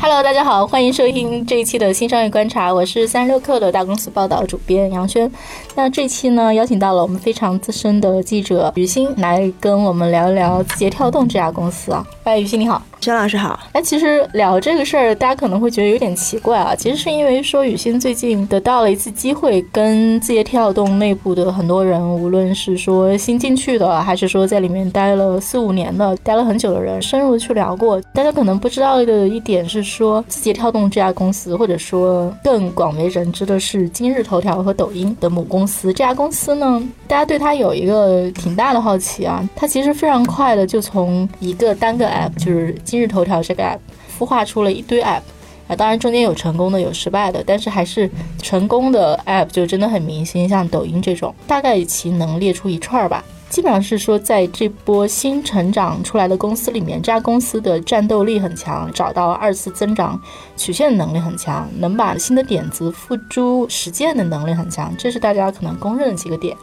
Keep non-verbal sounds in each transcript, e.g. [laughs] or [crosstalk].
Hello，大家好，欢迎收听这一期的新商业观察，我是三十六氪的大公司报道主编杨轩。那这期呢，邀请到了我们非常资深的记者于欣来跟我们聊一聊字节跳动这家公司啊。哎，于欣你好。张老师好，哎，其实聊这个事儿，大家可能会觉得有点奇怪啊。其实是因为说雨欣最近得到了一次机会，跟字节跳动内部的很多人，无论是说新进去的，还是说在里面待了四五年的、待了很久的人，深入去聊过。大家可能不知道的一点是说，字节跳动这家公司，或者说更广为人知的是今日头条和抖音的母公司。这家公司呢，大家对它有一个挺大的好奇啊。它其实非常快的就从一个单个 app，就是今日头条这个 app 孵化出了一堆 app 啊，当然中间有成功的，有失败的，但是还是成功的 app 就真的很明星，像抖音这种，大概其能列出一串儿吧。基本上是说，在这波新成长出来的公司里面，这家公司的战斗力很强，找到二次增长曲线的能力很强，能把新的点子付诸实践的能力很强，这是大家可能公认的几个点。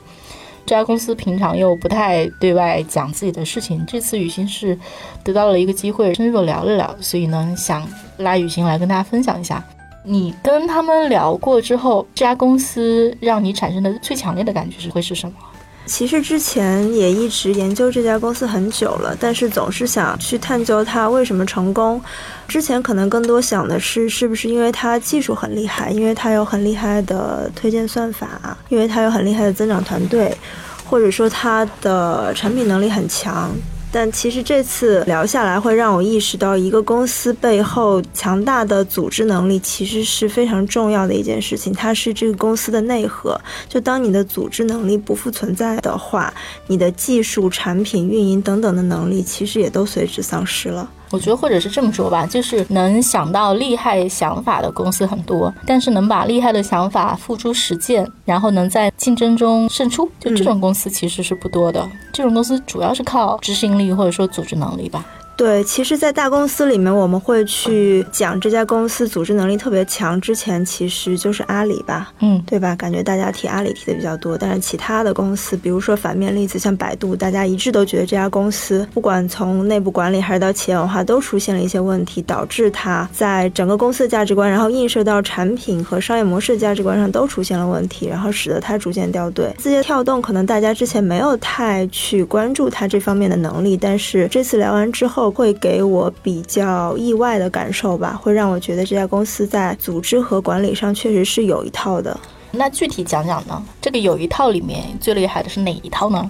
这家公司平常又不太对外讲自己的事情，这次雨欣是得到了一个机会，深入聊了聊，所以呢，想拉雨欣来跟大家分享一下。你跟他们聊过之后，这家公司让你产生的最强烈的感觉是会是什么？其实之前也一直研究这家公司很久了，但是总是想去探究它为什么成功。之前可能更多想的是，是不是因为它技术很厉害，因为它有很厉害的推荐算法，因为它有很厉害的增长团队，或者说它的产品能力很强。但其实这次聊下来，会让我意识到，一个公司背后强大的组织能力其实是非常重要的一件事情。它是这个公司的内核。就当你的组织能力不复存在的话，你的技术、产品、运营等等的能力，其实也都随之丧失了。我觉得，或者是这么说吧，就是能想到厉害想法的公司很多，但是能把厉害的想法付诸实践，然后能在竞争中胜出，就这种公司其实是不多的。这种公司主要是靠执行力或者说组织能力吧。对，其实，在大公司里面，我们会去讲这家公司组织能力特别强。之前其实就是阿里吧，嗯，对吧？感觉大家提阿里提的比较多，但是其他的公司，比如说反面例子，像百度，大家一致都觉得这家公司不管从内部管理还是到企业文化，都出现了一些问题，导致它在整个公司的价值观，然后映射到产品和商业模式的价值观上都出现了问题，然后使得它逐渐掉队。字节跳动可能大家之前没有太去关注它这方面的能力，但是这次聊完之后。会给我比较意外的感受吧，会让我觉得这家公司在组织和管理上确实是有一套的。那具体讲讲呢？这个有一套里面最厉害的是哪一套呢？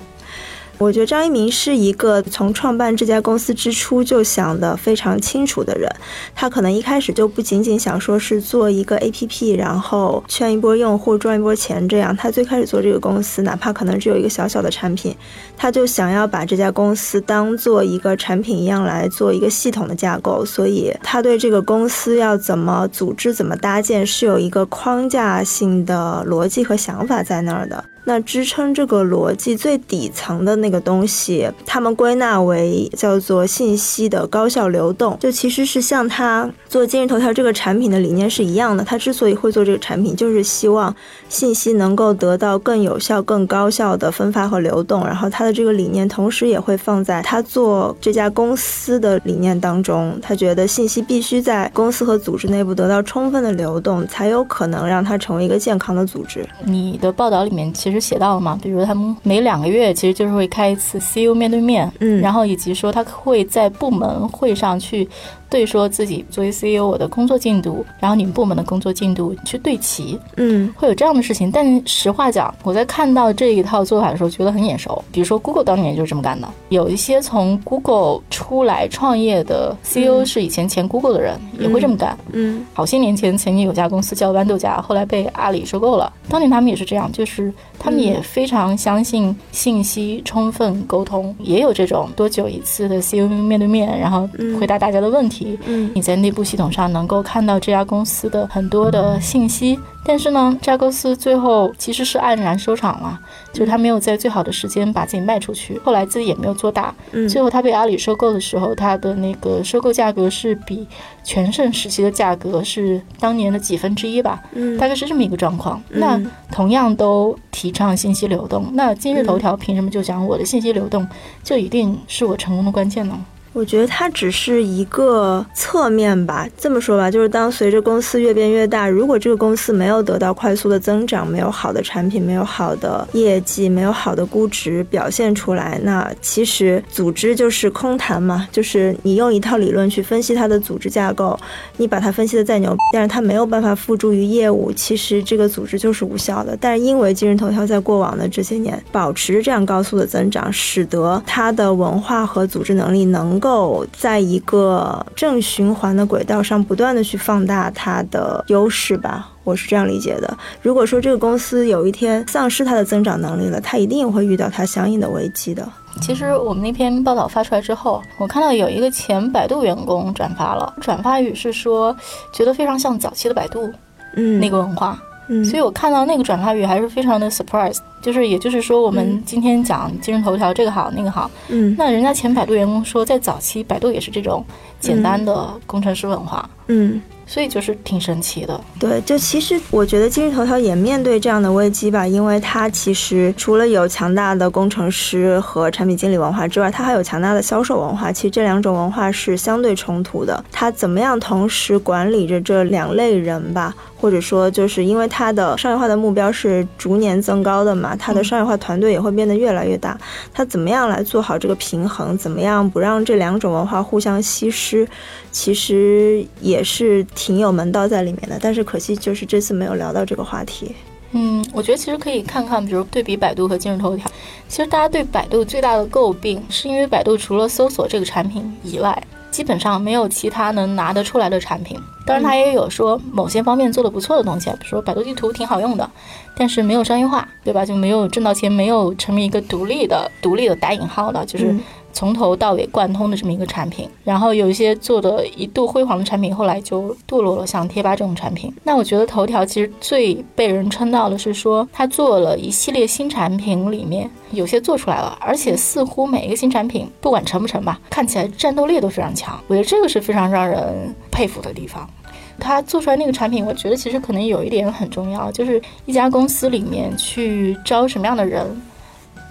我觉得张一鸣是一个从创办这家公司之初就想得非常清楚的人。他可能一开始就不仅仅想说是做一个 APP，然后圈一波用户赚一波钱这样。他最开始做这个公司，哪怕可能只有一个小小的产品，他就想要把这家公司当做一个产品一样来做一个系统的架构。所以他对这个公司要怎么组织、怎么搭建是有一个框架性的逻辑和想法在那儿的。那支撑这个逻辑最底层的那个东西，他们归纳为叫做信息的高效流动，就其实是像他做今日头条这个产品的理念是一样的。他之所以会做这个产品，就是希望信息能够得到更有效、更高效的分发和流动。然后他的这个理念，同时也会放在他做这家公司的理念当中。他觉得信息必须在公司和组织内部得到充分的流动，才有可能让它成为一个健康的组织。你的报道里面其实。写到了嘛？比如他们每两个月其实就是会开一次 CEO 面对面，嗯，然后以及说他会在部门会上去。对，说自己作为 CEO，我的工作进度，然后你们部门的工作进度去对齐，嗯，会有这样的事情。但实话讲，我在看到这一套做法的时候，觉得很眼熟。比如说，Google 当年就是这么干的。有一些从 Google 出来创业的 CEO 是以前前 Google 的人，也会这么干。嗯，好些年前曾经有家公司叫豌豆荚，后来被阿里收购了。当年他们也是这样，就是他们也非常相信信息充分沟通，也有这种多久一次的 CEO 面对面，然后回答大家的问题。嗯，你在内部系统上能够看到这家公司的很多的信息，但是呢，这家公司最后其实是黯然收场了。就是他没有在最好的时间把自己卖出去，后来自己也没有做大。嗯最后他被阿里收购的时候，他的那个收购价格是比全盛时期的价格是当年的几分之一吧，嗯大概是这么一个状况。嗯那同样都提倡信息流动，那今日头条凭什么就讲我的信息流动就一定是我成功的关键呢？我觉得它只是一个侧面吧。这么说吧，就是当随着公司越变越大，如果这个公司没有得到快速的增长，没有好的产品，没有好的业绩，没有好的估值表现出来，那其实组织就是空谈嘛。就是你用一套理论去分析它的组织架构，你把它分析的再牛，但是它没有办法付诸于业务，其实这个组织就是无效的。但是因为今日头条在过往的这些年保持这样高速的增长，使得它的文化和组织能力能够在一个正循环的轨道上不断的去放大它的优势吧。我是这样理解的。如果说这个公司有一天丧失它的增长能力了，它一定会遇到它相应的危机的。其实我们那篇报道发出来之后，我看到有一个前百度员工转发了，转发语是说觉得非常像早期的百度嗯，那个文化，嗯，所以我看到那个转发语还是非常的 surprise，就是也就是说我们嗯。今天讲今日头条这个好那个好，嗯。那人家前百度员工说在早期百度也是这种简单的工程师文化，嗯。所以就是挺神奇的。对，就其实我觉得今日头条也面对这样的危机吧，因为它其实除了有强大的工程师和产品经理文化之外，它还有强大的销售文化。其实这两种文化是相对冲突的。它怎么样同时管理着这两类人吧？或者说，就是因为它的商业化的目标是逐年增高的嘛，它的商业化团队也会变得越来越大。它怎么样来做好这个平衡？怎么样不让这两种文化互相稀释？其实也是挺有门道在里面的，但是可惜就是这次没有聊到这个话题。嗯，我觉得其实可以看看，比如对比百度和今日头条。其实大家对百度最大的诟病，是因为百度除了搜索这个产品以外，基本上没有其他能拿得出来的产品。当然，它也有说某些方面做得不错的东西，比如说百度地图挺好用的，但是没有商业化，对吧？就没有挣到钱，没有成为一个独立的、独立的打引号的，就是嗯从头到尾贯通的这么一个产品。然后有一些做的一度辉煌的产品，后来就堕落了，像贴吧这种产品。那我觉得头条其实最被人称道的是说，它做了一系列新产品，里面有些做出来了，而且似乎每一个新产品，不管成不成吧，看起来战斗力都非常强。我觉得这个是非常让人佩服的地方。他做出来那个产品，我觉得其实可能有一点很重要，就是一家公司里面去招什么样的人，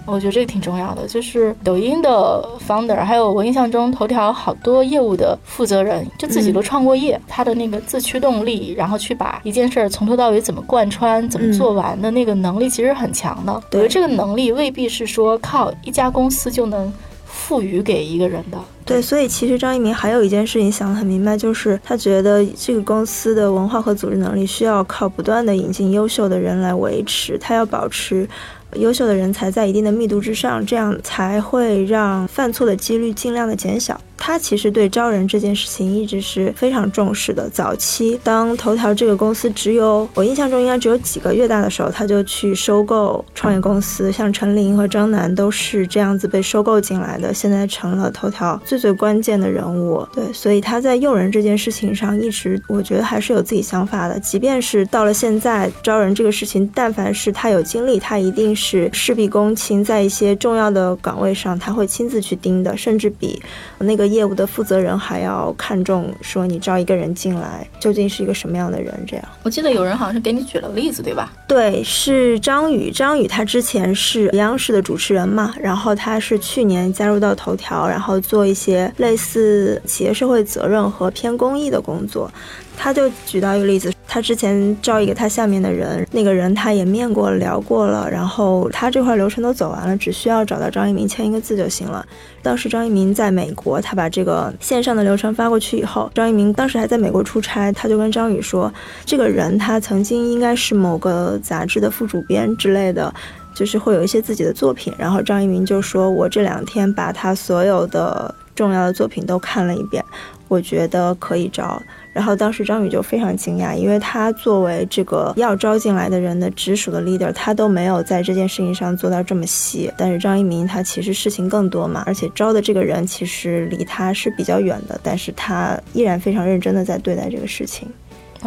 我觉得这个挺重要的。就是抖音的 founder，还有我印象中头条好多业务的负责人，就自己都创过业，他的那个自驱动力，然后去把一件事儿从头到尾怎么贯穿、怎么做完的那个能力，其实很强的。我觉得这个能力未必是说靠一家公司就能赋予给一个人的。对，所以其实张一鸣还有一件事情想得很明白，就是他觉得这个公司的文化和组织能力需要靠不断的引进优秀的人来维持，他要保持优秀的人才在一定的密度之上，这样才会让犯错的几率尽量的减小。他其实对招人这件事情一直是非常重视的。早期当头条这个公司只有我印象中应该只有几个月大的时候，他就去收购创业公司，像陈琳和张楠都是这样子被收购进来的，现在成了头条最最最关键的人物。对，所以他在用人这件事情上一直我觉得还是有自己想法的。即便是到了现在招人这个事情，但凡是他有精力，他一定是事必躬亲，在一些重要的岗位上他会亲自去盯的，甚至比那个业务的负责人还要看重说你招一个人进来究竟是一个什么样的人。这样，我记得有人好像是给你举了例子，对吧？对，是张宇。张宇他之前是央视的主持人嘛，然后他是去年加入到头条，然后做一些些类似企业社会责任和偏公益的工作。他就举到一个例子，他之前招一个他下面的人，那个人他也面过了、聊过了，然后他这块流程都走完了，只需要找到张一鸣签一个字就行了。当时张一鸣在美国，他把这个线上的流程发过去以后，张一鸣当时还在美国出差，他就跟张宇说，这个人他曾经应该是某个杂志的副主编之类的。就是会有一些自己的作品，然后张一鸣就说：“我这两天把他所有的重要的作品都看了一遍，我觉得可以招。”然后当时张宇就非常惊讶，因为他作为这个要招进来的人的直属的 leader，他都没有在这件事情上做到这么细。但是张一鸣他其实事情更多嘛，而且招的这个人其实离他是比较远的，但是他依然非常认真的在对待这个事情。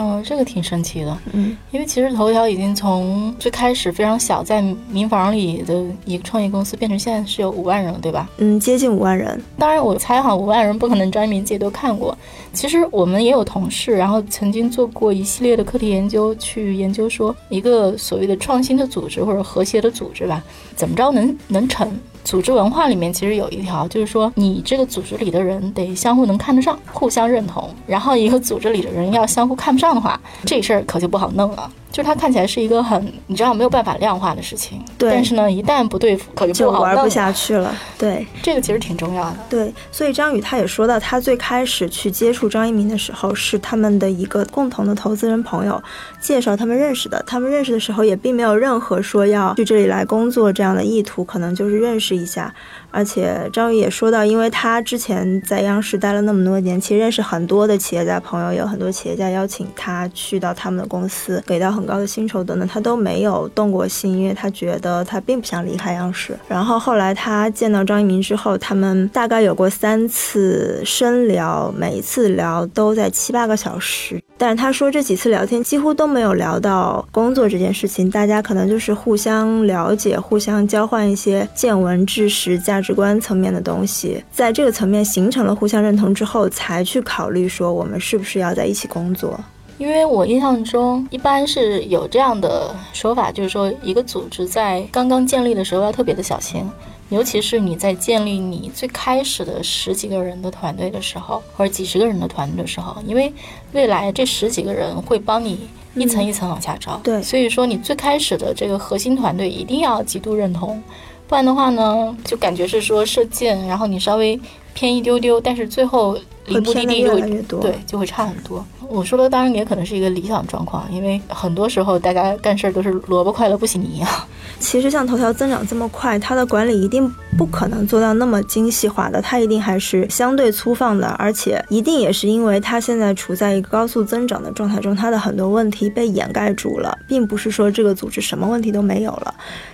嗯，这个挺神奇的，嗯，因为其实头条已经从最开始非常小，在民房里的一个创业公司，变成现在是有五万人了，对吧？嗯，接近五万人。当然，我猜哈，五万人不可能张一鸣自己都看过。其实我们也有同事，然后曾经做过一系列的课题研究，去研究说一个所谓的创新的组织或者和谐的组织吧，怎么着能能成。组织文化里面其实有一条，就是说你这个组织里的人得相互能看得上，互相认同。然后一个组织里的人要相互看不上的话，[laughs] 这事儿可就不好弄了。就是它看起来是一个很你知道没有办法量化的事情，对。但是呢，一旦不对付，可就玩不下去了。对，这个其实挺重要的。对，所以张宇他也说到，他最开始去接触张一鸣的时候，是他们的一个共同的投资人朋友介绍他们认识的。他们认识的时候也并没有任何说要去这里来工作这样的意图，可能就是认识一下。而且张宇也说到，因为他之前在央视待了那么多年，其实认识很多的企业家朋友，有很多企业家邀请他去到他们的公司，给到很高的薪酬等等，他都没有动过心，因为他觉得他并不想离开央视。然后后来他见到张一鸣之后，他们大概有过三次深聊，每一次聊都在七八个小时。但是他说这几次聊天几乎都没有聊到工作这件事情，大家可能就是互相了解，互相交换一些见闻、知识、价值观层面的东西，在这个层面形成了互相认同之后，才去考虑说我们是不是要在一起工作。因为我印象中一般是有这样的说法，就是说一个组织在刚刚建立的时候要特别的小心。尤其是你在建立你最开始的十几个人的团队的时候，或者几十个人的团队的时候，因为未来这十几个人会帮你一层一层往下招，对，所以说你最开始的这个核心团队一定要极度认同，不然的话呢，就感觉是说射箭，然后你稍微偏一丢丢，但是最后离目的地就会对就会差很多。我说的当然也可能是一个理想状况，因为很多时候大家干事儿都是萝卜快乐不洗泥啊。其实像头条增长这么快，它的管理一定不可能做到那么精细化的，它一定还是相对粗放的，而且一定也是因为它现在处在一个高速增长的状态中，它的很多问题被掩盖住了，并不是说这个组织什么问题都没有了，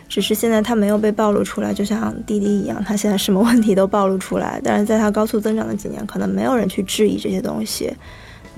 只是现在它没有被暴露出来，就像滴滴一样，它现在什么问题都暴露出来，但是在它高速增长的几年，可能没有人去质疑这些东西。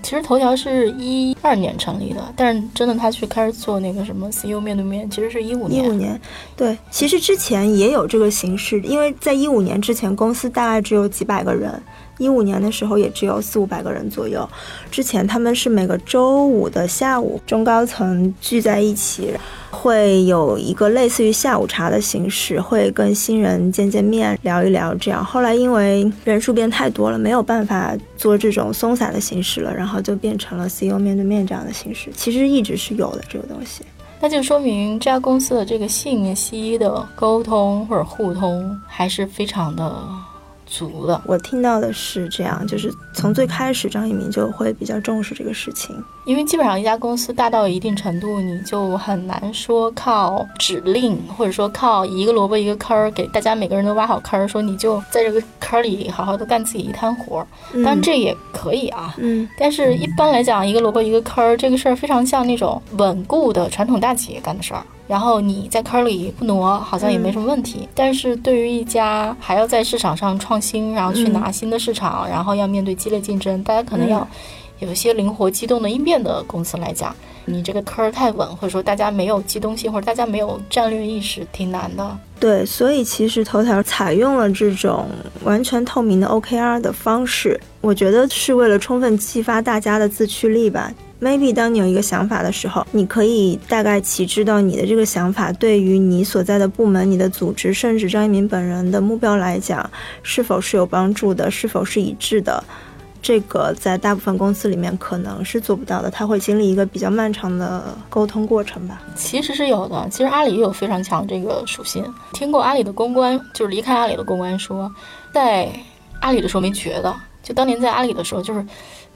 其实头条是一二年成立的，但是真的他去开始做那个什么 CEO 面对面，其实是一五年。一五年，对，其实之前也有这个形式，因为在一五年之前，公司大概只有几百个人。一五年的时候也只有四五百个人左右。之前他们是每个周五的下午，中高层聚在一起，会有一个类似于下午茶的形式，会跟新人见见面，聊一聊。这样后来因为人数变太多了，没有办法做这种松散的形式了，然后就变成了 CEO 面对面这样的形式。其实一直是有的这个东西，那就说明这家公司的这个信息的沟通或者互通还是非常的。足了，我听到的是这样，就是从最开始张一鸣就会比较重视这个事情，因为基本上一家公司大到一定程度，你就很难说靠指令，或者说靠一个萝卜一个坑儿给大家每个人都挖好坑儿，说你就在这个坑里好好的干自己一摊活儿，当然这也可以啊，嗯，但是一般来讲，一个萝卜一个坑儿这个事儿非常像那种稳固的传统大企业干的事儿。然后你在坑里不挪，好像也没什么问题。但是对于一家还要在市场上创新，然后去拿新的市场，然后要面对激烈竞争，大家可能要有一些灵活机动的应变的公司来讲，你这个坑太稳，或者说大家没有机动性，或者大家没有战略意识，挺难的。对，所以其实头条采用了这种完全透明的 OKR 的方式，我觉得是为了充分激发大家的自驱力吧。maybe 当你有一个想法的时候，你可以大概其知道你的这个想法对于你所在的部门、你的组织，甚至张一鸣本人的目标来讲，是否是有帮助的，是否是一致的。这个在大部分公司里面可能是做不到的，他会经历一个比较漫长的沟通过程吧。其实是有的，其实阿里有非常强这个属性。听过阿里的公关，就是离开阿里的公关说，在阿里的时候没觉得，就当年在阿里的时候就是。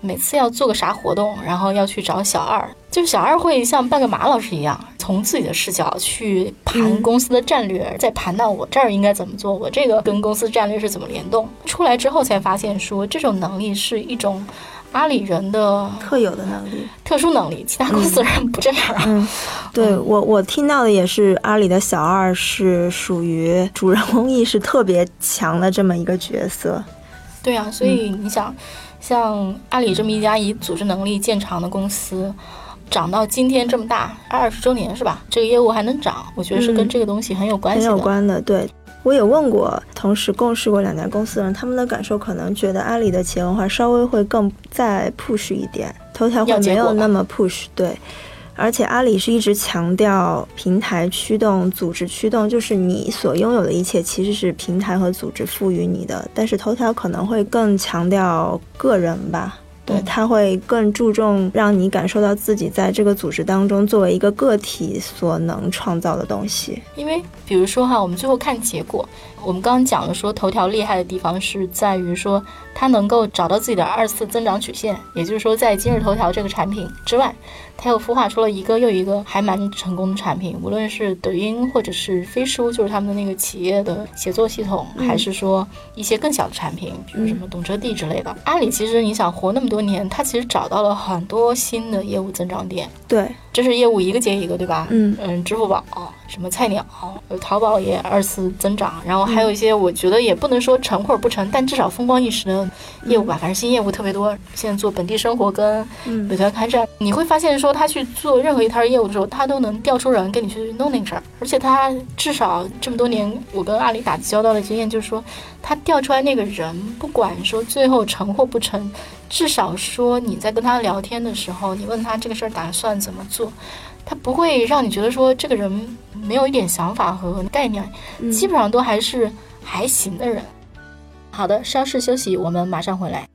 每次要做个啥活动，然后要去找小二，就是小二会像半个马老师一样，从自己的视角去盘公司的战略，再盘到我这儿应该怎么做，我这个跟公司战略是怎么联动。出来之后才发现，说这种能力是一种阿里人的特有的能力，特殊能力，其他公司人不这样。嗯，对我我听到的也是，阿里的小二是属于主人公意识特别强的这么一个角色。对啊，所以你想。像阿里这么一家以组织能力见长的公司，长到今天这么大，二十周年是吧？这个业务还能涨，我觉得是跟这个东西很有关系的。很有关的，对。我也问过同时共事过两家公司的人，他们的感受可能觉得阿里的企业文化稍微会更再 push 一点，头条会没有那么 push，对。而且阿里是一直强调平台驱动、组织驱动，就是你所拥有的一切其实是平台和组织赋予你的。但是头条可能会更强调个人吧。对，他会更注重让你感受到自己在这个组织当中作为一个个体所能创造的东西。因为，比如说哈，我们最后看结果，我们刚刚讲了说，头条厉害的地方是在于说，它能够找到自己的二次增长曲线，也就是说，在今日头条这个产品之外。它又孵化出了一个又一个还蛮成功的产品，无论是抖音或者是飞书，就是他们的那个企业的写作系统，还是说一些更小的产品，比如什么懂车帝之类的。阿里其实你想活那么多年，它其实找到了很多新的业务增长点。对，这是业务一个接一个，对吧？嗯嗯，支付宝。什么菜鸟，淘宝也二次增长，然后还有一些我觉得也不能说成或者不成，但至少风光一时的业务吧，反正新业务特别多。现在做本地生活跟美团开战，你会发现说他去做任何一摊业务的时候，他都能调出人跟你去弄那个事儿，而且他至少这么多年我跟阿里打交道的经验就是说，他调出来那个人，不管说最后成或不成，至少说你在跟他聊天的时候，你问他这个事儿打算怎么做。他不会让你觉得说这个人没有一点想法和概念，基本上都还是还行的人。好的，稍事休息，我们马上回来。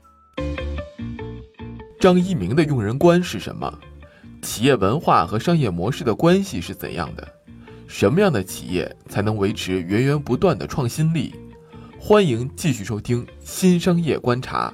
张一鸣的用人观是什么？企业文化和商业模式的关系是怎样的？什么样的企业才能维持源源不断的创新力？欢迎继续收听《新商业观察》。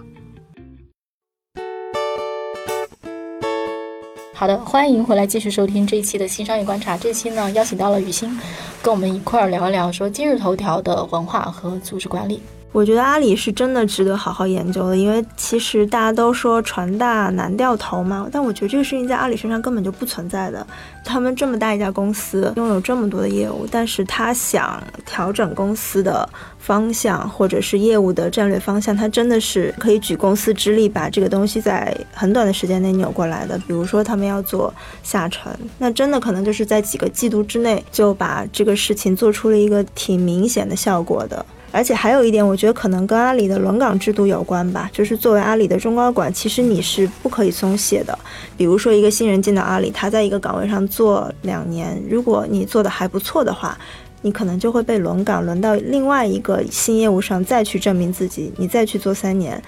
好的，欢迎回来继续收听这一期的新商业观察。这期呢，邀请到了雨欣，跟我们一块儿聊一聊说今日头条的文化和组织管理。我觉得阿里是真的值得好好研究的，因为其实大家都说船大难掉头嘛，但我觉得这个事情在阿里身上根本就不存在的。他们这么大一家公司，拥有这么多的业务，但是他想调整公司的方向或者是业务的战略方向，他真的是可以举公司之力把这个东西在很短的时间内扭过来的。比如说他们要做下沉，那真的可能就是在几个季度之内就把这个事情做出了一个挺明显的效果的。而且还有一点，我觉得可能跟阿里的轮岗制度有关吧。就是作为阿里的中高管，其实你是不可以松懈的。比如说，一个新人进到阿里，他在一个岗位上做两年，如果你做的还不错的话，你可能就会被轮岗，轮到另外一个新业务上再去证明自己，你再去做三年。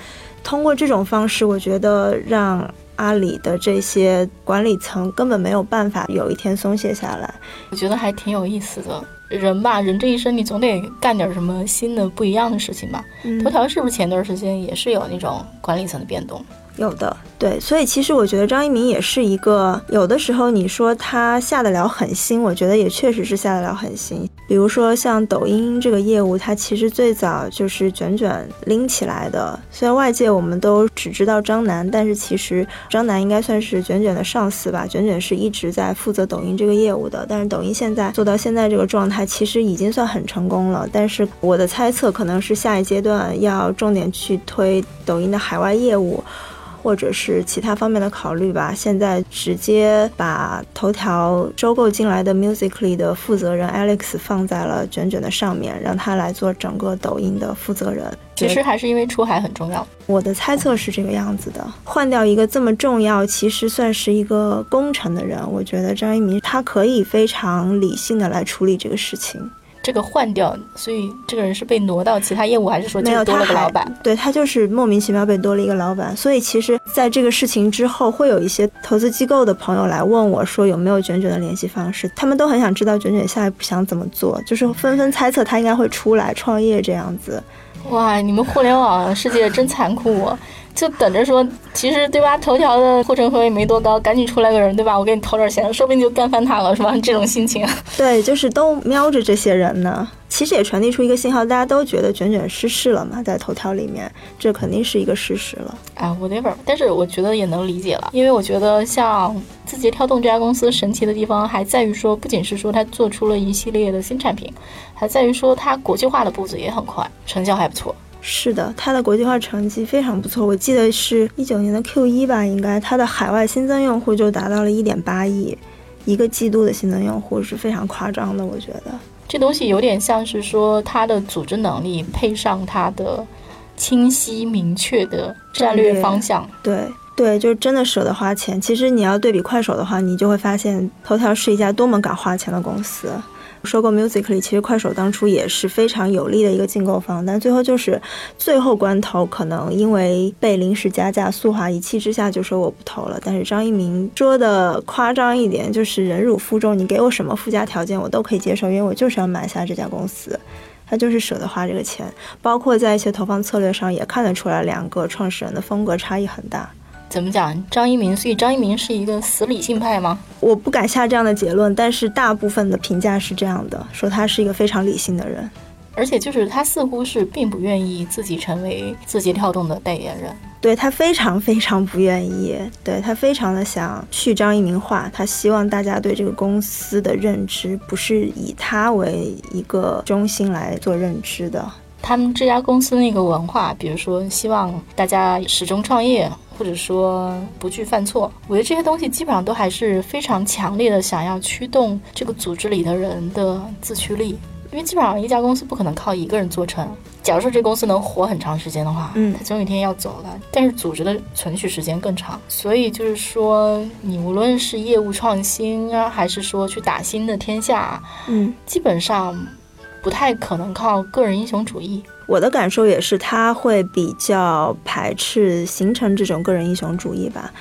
通过这种方式，我觉得让阿里的这些管理层根本没有办法有一天松懈下来。我觉得还挺有意思的。人吧，人这一生你总得干点什么新的、不一样的事情吧。头条是不是前段时间也是有那种管理层的变动？有的，对，所以其实我觉得张一鸣也是一个，有的时候你说他下得了狠心，我觉得也确实是下得了狠心。比如说像抖音这个业务，它其实最早就是卷卷拎起来的。虽然外界我们都只知道张楠，但是其实张楠应该算是卷卷的上司吧。卷卷是一直在负责抖音这个业务的，但是抖音现在做到现在这个状态，其实已经算很成功了。但是我的猜测可能是下一阶段要重点去推抖音的海外业务。或者是其他方面的考虑吧。现在直接把头条收购进来的 Musically 的负责人 Alex 放在了卷卷的上面，让他来做整个抖音的负责人。其实还是因为出海很重要。我的猜测是这个样子的。换掉一个这么重要，其实算是一个功臣的人，我觉得张一鸣他可以非常理性的来处理这个事情。这个换掉，所以这个人是被挪到其他业务，还是说没有多了个老板？对他就是莫名其妙被多了一个老板。所以其实在这个事情之后，会有一些投资机构的朋友来问我，说有没有卷卷的联系方式？他们都很想知道卷卷下一步想怎么做，就是纷纷猜测他应该会出来创业这样子。哇，你们互联网世界真残酷！就等着说，其实对吧？头条的护城河也没多高，赶紧出来个人，对吧？我给你投点钱，说不定就干翻他了，是吧？这种心情。[laughs] 对，就是都瞄着这些人呢。其实也传递出一个信号，大家都觉得卷卷失势了嘛，在头条里面，这肯定是一个事实了。啊，whatever。但是我觉得也能理解了，因为我觉得像字节跳动这家公司神奇的地方，还在于说，不仅是说它做出了一系列的新产品，还在于说它国际化的步子也很快，成效还不错。是的，它的国际化成绩非常不错。我记得是一九年的 Q 一吧，应该它的海外新增用户就达到了一点八亿，一个季度的新增用户是非常夸张的。我觉得这东西有点像是说它的组织能力配上它的清晰明确的战略方向。对对，就是真的舍得花钱。其实你要对比快手的话，你就会发现头条是一家多么敢花钱的公司。收购 Musically，其实快手当初也是非常有利的一个竞购方，但最后就是最后关头，可能因为被临时加价，速滑一气之下就说我不投了。但是张一鸣说的夸张一点，就是忍辱负重，你给我什么附加条件我都可以接受，因为我就是要买下这家公司，他就是舍得花这个钱。包括在一些投放策略上也看得出来，两个创始人的风格差异很大。怎么讲？张一鸣，所以张一鸣是一个死理性派吗？我不敢下这样的结论，但是大部分的评价是这样的，说他是一个非常理性的人，而且就是他似乎是并不愿意自己成为字节跳动的代言人，对他非常非常不愿意，对他非常的想去张一鸣化，他希望大家对这个公司的认知不是以他为一个中心来做认知的。他们这家公司那个文化，比如说希望大家始终创业。或者说不惧犯错，我觉得这些东西基本上都还是非常强烈的，想要驱动这个组织里的人的自驱力。因为基本上一家公司不可能靠一个人做成。假如说这公司能活很长时间的话，嗯，它总有一天要走了。但是组织的存续时间更长，所以就是说，你无论是业务创新啊，还是说去打新的天下，嗯，基本上不太可能靠个人英雄主义。我的感受也是，他会比较排斥形成这种个人英雄主义吧。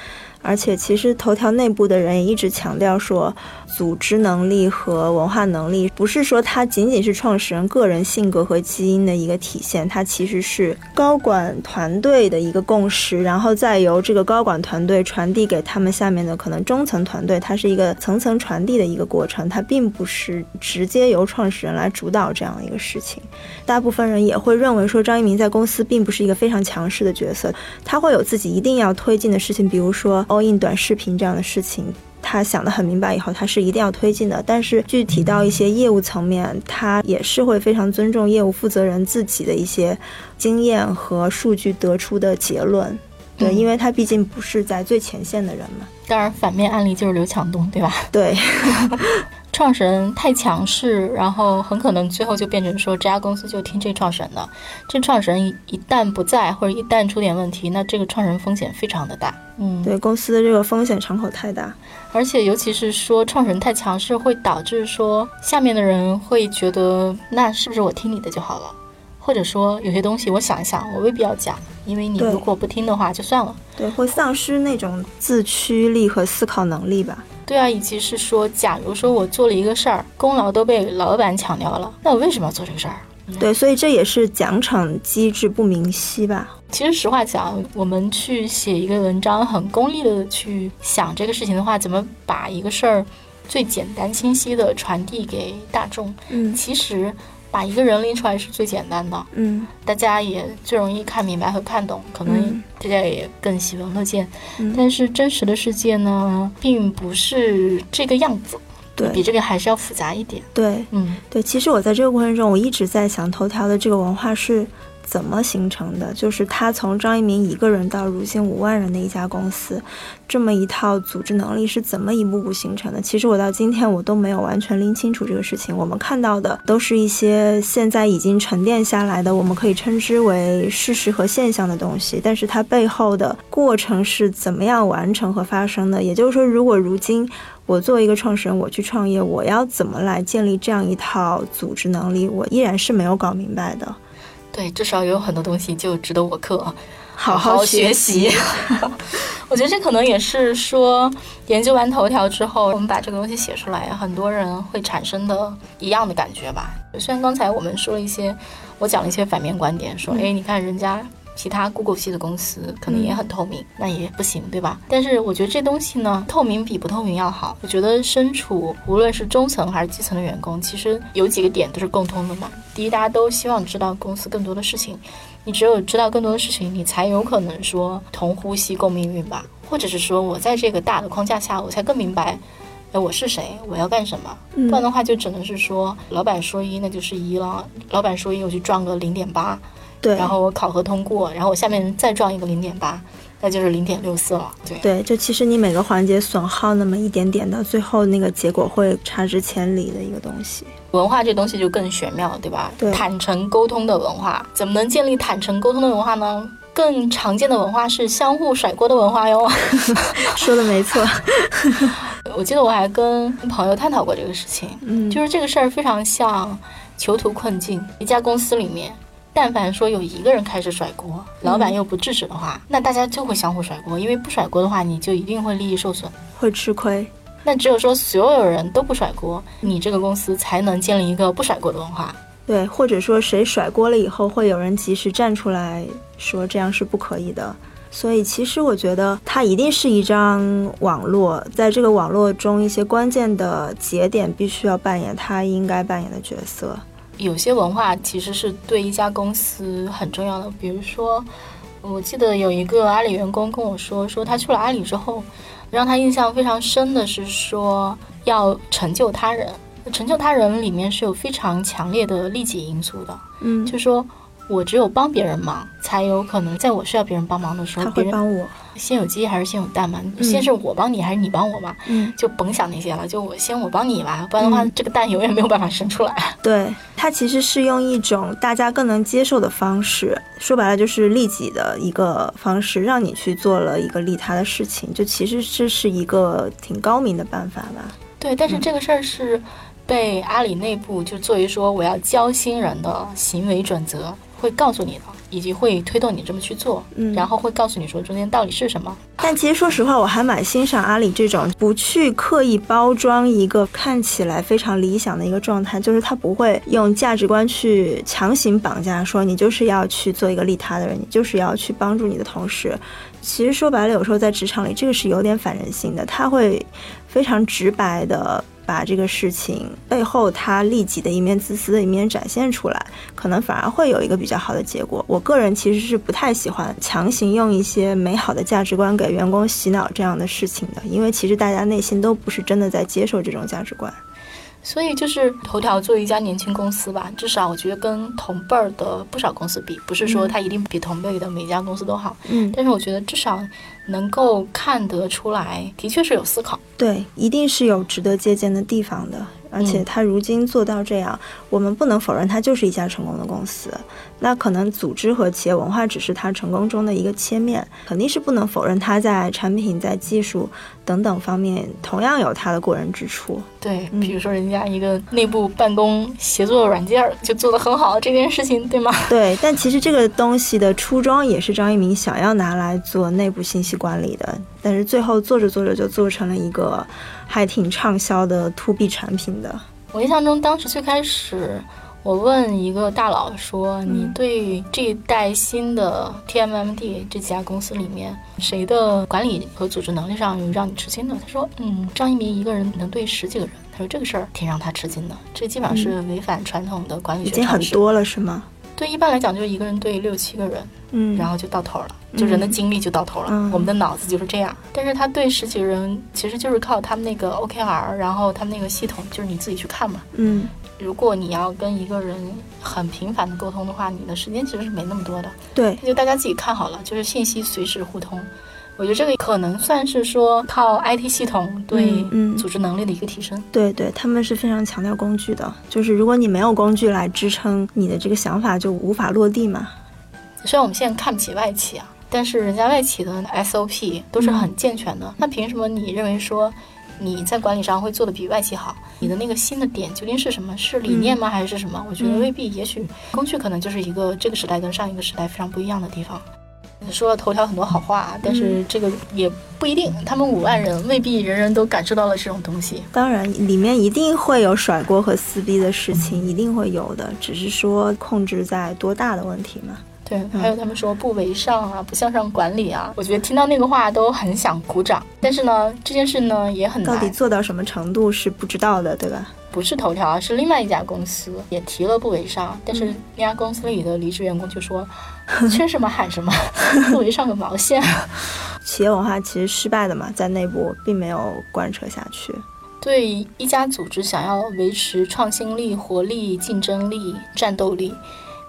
而且，其实头条内部的人也一直强调说，组织能力和文化能力不是说它仅仅是创始人个人性格和基因的一个体现，它其实是高管团队的一个共识，然后再由这个高管团队传递给他们下面的可能中层团队，它是一个层层传递的一个过程，它并不是直接由创始人来主导这样一个事情。大部分人也会认为说，张一鸣在公司并不是一个非常强势的角色，他会有自己一定要推进的事情，比如说。All in 短视频这样的事情，他想得很明白以后，他是一定要推进的。但是具体到一些业务层面，他也是会非常尊重业务负责人自己的一些经验和数据得出的结论。对，因为他毕竟不是在最前线的人嘛。当然，反面案例就是刘强东，对吧？对。[laughs] 创始人太强势，然后很可能最后就变成说这家公司就听这创始人的。这创始人一旦不在，或者一旦出点问题，那这个创始人风险非常的大。嗯，对，公司的这个风险敞口太大，而且尤其是说创始人太强势，会导致说下面的人会觉得那是不是我听你的就好了？或者说有些东西我想一想，我未必要讲，因为你如果不听的话就算了。对，会丧失那种自驱力和思考能力吧。对啊，以及是说，假如说我做了一个事儿，功劳都被老板抢掉了，那我为什么要做这个事儿？对，所以这也是奖惩机制不明晰吧。其实实话讲，我们去写一个文章，很功利的去想这个事情的话，怎么把一个事儿最简单清晰的传递给大众？嗯，其实。把一个人拎出来是最简单的，嗯，大家也最容易看明白和看懂，可能大家也更喜闻乐见。嗯，但是真实的世界呢，并不是这个样子，对比这个还是要复杂一点。对，嗯，对。其实我在这个过程中，我一直在想，头条的这个文化是。怎么形成的？就是他从张一鸣一个人到如今五万人的一家公司，这么一套组织能力是怎么一步步形成的？其实我到今天我都没有完全拎清楚这个事情。我们看到的都是一些现在已经沉淀下来的，我们可以称之为事实和现象的东西。但是它背后的过程是怎么样完成和发生的？也就是说，如果如今我作为一个创始人，我去创业，我要怎么来建立这样一套组织能力？我依然是没有搞明白的。对，至少有很多东西就值得我课，好好学习。[laughs] 我觉得这可能也是说，研究完头条之后，我们把这个东西写出来，很多人会产生的一样的感觉吧。虽然刚才我们说了一些，我讲了一些反面观点，说，哎，你看人家。其他 Google 系的公司可能也很透明，那也不行，对吧？但是我觉得这东西呢，透明比不透明要好。我觉得身处无论是中层还是基层的员工，其实有几个点都是共通的嘛。第一，大家都希望知道公司更多的事情，你只有知道更多的事情，你才有可能说同呼吸共命运吧，或者是说我在这个大的框架下，我才更明白，哎，我是谁，我要干什么。不然的话，就只能是说老板说一，那就是一了。老板说一，我去赚个零点八。对，然后我考核通过，然后我下面再撞一个零点八，那就是零点六四了。对对，就其实你每个环节损耗那么一点点的，最后那个结果会差之千里的一个东西。文化这东西就更玄妙，对吧？对，坦诚沟通的文化，怎么能建立坦诚沟通的文化呢？更常见的文化是相互甩锅的文化哟。[laughs] [laughs] 说的没错。[laughs] 我记得我还跟朋友探讨过这个事情，嗯，就是这个事儿非常像囚徒困境。一家公司里面，但凡说有一个人开始甩锅，老板又不制止的话，那大家就会相互甩锅，因为不甩锅的话，你就一定会利益受损，会吃亏。那只有说所有人都不甩锅，你这个公司才能建立一个不甩锅的文化。对，或者说谁甩锅了以后，会有人及时站出来说这样是不可以的。所以其实我觉得它一定是一张网络，在这个网络中，一些关键的节点必须要扮演它应该扮演的角色。有些文化其实是对一家公司很重要的，比如说，我记得有一个阿里员工跟我说，说他去了阿里之后，让他印象非常深的是说要成就他人。成就他人里面是有非常强烈的利己因素的，嗯，就说我只有帮别人忙，才有可能在我需要别人帮忙的时候，他会帮我。先有鸡还是先有蛋嘛？先是我帮你还是你帮我嘛？嗯，就甭想那些了，就我先我帮你吧，不然的话这个蛋永远没有办法生出来。[laughs] 对，它其实是用一种大家更能接受的方式，说白了就是利己的一个方式，让你去做了一个利他的事情，就其实这是一个挺高明的办法吧。对，但是这个事儿是。被阿里内部就作为说我要教新人的行为准则，会告诉你的，以及会推动你这么去做，嗯，然后会告诉你说中间到底是什么。但其实说实话，我还蛮欣赏阿里这种不去刻意包装一个看起来非常理想的一个状态，就是他不会用价值观去强行绑架，说你就是要去做一个利他的人，你就是要去帮助你的同事。其实说白了，有时候在职场里，这个是有点反人性的，他会非常直白的。把这个事情背后他利己的一面、自私的一面展现出来，可能反而会有一个比较好的结果。我个人其实是不太喜欢强行用一些美好的价值观给员工洗脑这样的事情的，因为其实大家内心都不是真的在接受这种价值观。所以就是头条作为一家年轻公司吧，至少我觉得跟同辈儿的不少公司比，不是说它一定比同辈的每家公司都好，嗯，但是我觉得至少能够看得出来，的确是有思考，对，一定是有值得借鉴的地方的。而且他如今做到这样，我们不能否认他就是一家成功的公司。那可能组织和企业文化只是他成功中的一个切面，肯定是不能否认他在产品、在技术等等方面同样有他的过人之处。对，比如说人家一个内部办公协作软件就做得很好这件事情，对吗？对，但其实这个东西的初衷也是张一鸣想要拿来做内部信息管理的，但是最后做着做着就做成了一个。还挺畅销的 To B 产品的。我印象中，当时最开始，我问一个大佬说：“你对这一代新的 TMMD 这几家公司里面，谁的管理和组织能力上有让你吃惊的？”他说：“嗯，张一鸣一个人能对十几个人。”他说：“这个事儿挺让他吃惊的，这基本上是违反传统的管理学已经很多了，是吗？”对，一般来讲就是一个人对六七个人，嗯，然后就到头了，就人的精力就到头了。我们的脑子就是这样。但是他对十几个人，其实就是靠他们那个 OKR，然后他们那个系统，就是你自己去看嘛。嗯，如果你要跟一个人很频繁的沟通的话，你的时间其实是没那么多的。对，就大家自己看好了，就是信息随时互通。我觉得这个可能算是说靠 IT 系统对组织能力的一个提升。对对，他们是非常强调工具的，就是如果你没有工具来支撑你的这个想法，就无法落地嘛。虽然我们现在看不起外企啊，但是人家外企的 SOP 都是很健全的。那凭什么你认为说你在管理上会做的比外企好？你的那个新的点究竟是什么？是理念吗？还是什么？我觉得未必。也许工具可能就是一个这个时代跟上一个时代非常不一样的地方。说了头条很多好话，但是这个也不一定。他们五万人未必人人都感受到了这种东西。当然，里面一定会有甩锅和撕逼的事情，一定会有的。只是说控制在多大的问题嘛。对，还有他们说不为上啊，不向上管理啊。我觉得听到那个话都很想鼓掌。但是呢，这件事呢也很难。到底做到什么程度是不知道的，对吧？不是头条，是另外一家公司也提了不为上，但是那家公司里的离职员工就说。缺什么喊什么，[laughs] 不为上个毛线！[laughs] 企业文化其实失败的嘛，在内部并没有贯彻下去。对一家组织想要维持创新力、活力、竞争力、战斗力，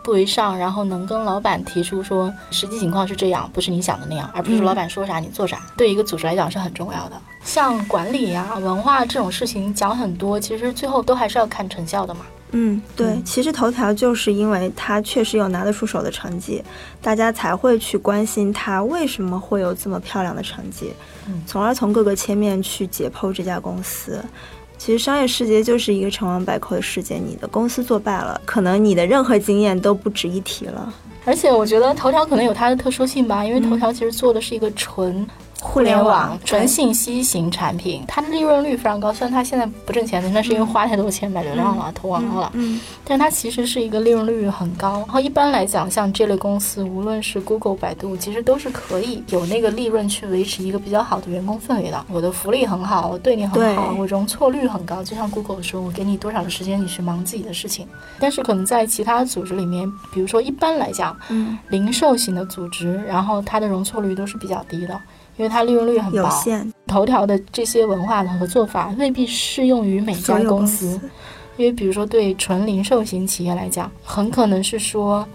步为上，然后能跟老板提出说实际情况是这样，不是你想的那样，而不是老板说啥你做啥，对一个组织来讲是很重要的。像管理呀、文化这种事情讲很多，其实最后都还是要看成效的嘛。嗯，对，嗯其实头条就是因为它确实有拿得出手的成绩，大家才会去关心它为什么会有这么漂亮的成绩，嗯从而从各个切面去解剖这家公司。其实商业世界就是一个成王败寇的世界，你的公司做败了，可能你的任何经验都不值一提了。而且我觉得头条可能有它的特殊性吧，因为头条其实做的是一个纯互联网、纯信息型产品，它的利润率非常高。虽然它现在不挣钱，那是因为花太多钱买流量了、投广告了，嗯，但它其实是一个利润率很高。然后一般来讲，像这类公司，无论是 Google、百度，其实都是可以有那个利润去维持一个比较好的员工氛围的。我的福利很好，我对你很好，我容错率很高。就像 Google 说，我给你多少的时间，你去忙自己的事情。但是可能在其他组织里面，比如说一般来讲，嗯，零售型的组织，然后它的容错率都是比较低的，因为它利润率很薄。有限，头条的这些文化和做法未必适用于每家公司，因为比如说对纯零售型企业来讲，很可能是说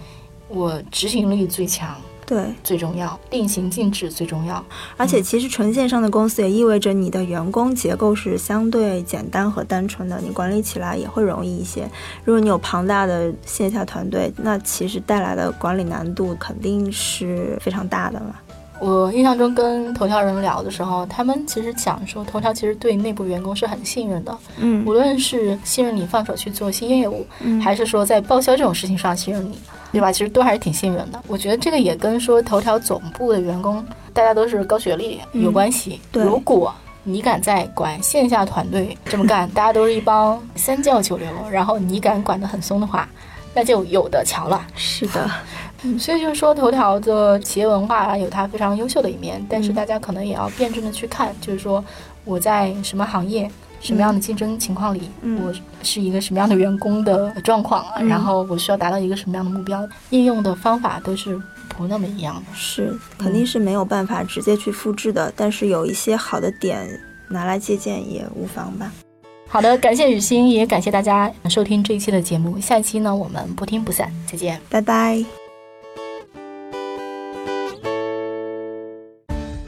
我执行力最强对，最重要，令行禁止最重要。而且其实纯线上的公司也意味着你的员工结构是相对简单和单纯的，你管理起来也会容易一些。如果你有庞大的线下团队，那其实带来的管理难度肯定是非常大的嘛。我印象中跟头条人聊的时候，他们其实讲说，头条其实对内部员工是很信任的，嗯无论是信任你放手去做新业务，嗯还是说在报销这种事情上信任你，对吧？其实都还是挺信任的。我觉得这个也跟说头条总部的员工大家都是高学历有关系。对如果你敢在管线下团队这么干，[laughs] 大家都是一帮三教九流，然后你敢管得很松的话，那就有的瞧了。是的，所以就是说，头条的企业文化有它非常优秀的一面，但是嗯大家可能也要辩证的去看，就是说我在什么行业、什么样的竞争情况里，嗯我是一个什么样的员工的状况，嗯然后我需要达到一个什么样的目标，应用的方法都是不那么一样的。是肯定是没有办法直接去复制的，但是有一些好的点拿来借鉴也无妨吧。好的，感谢雨欣，也感谢大家收听这一期的节目。下一期呢，我们不听不散，再见。拜拜。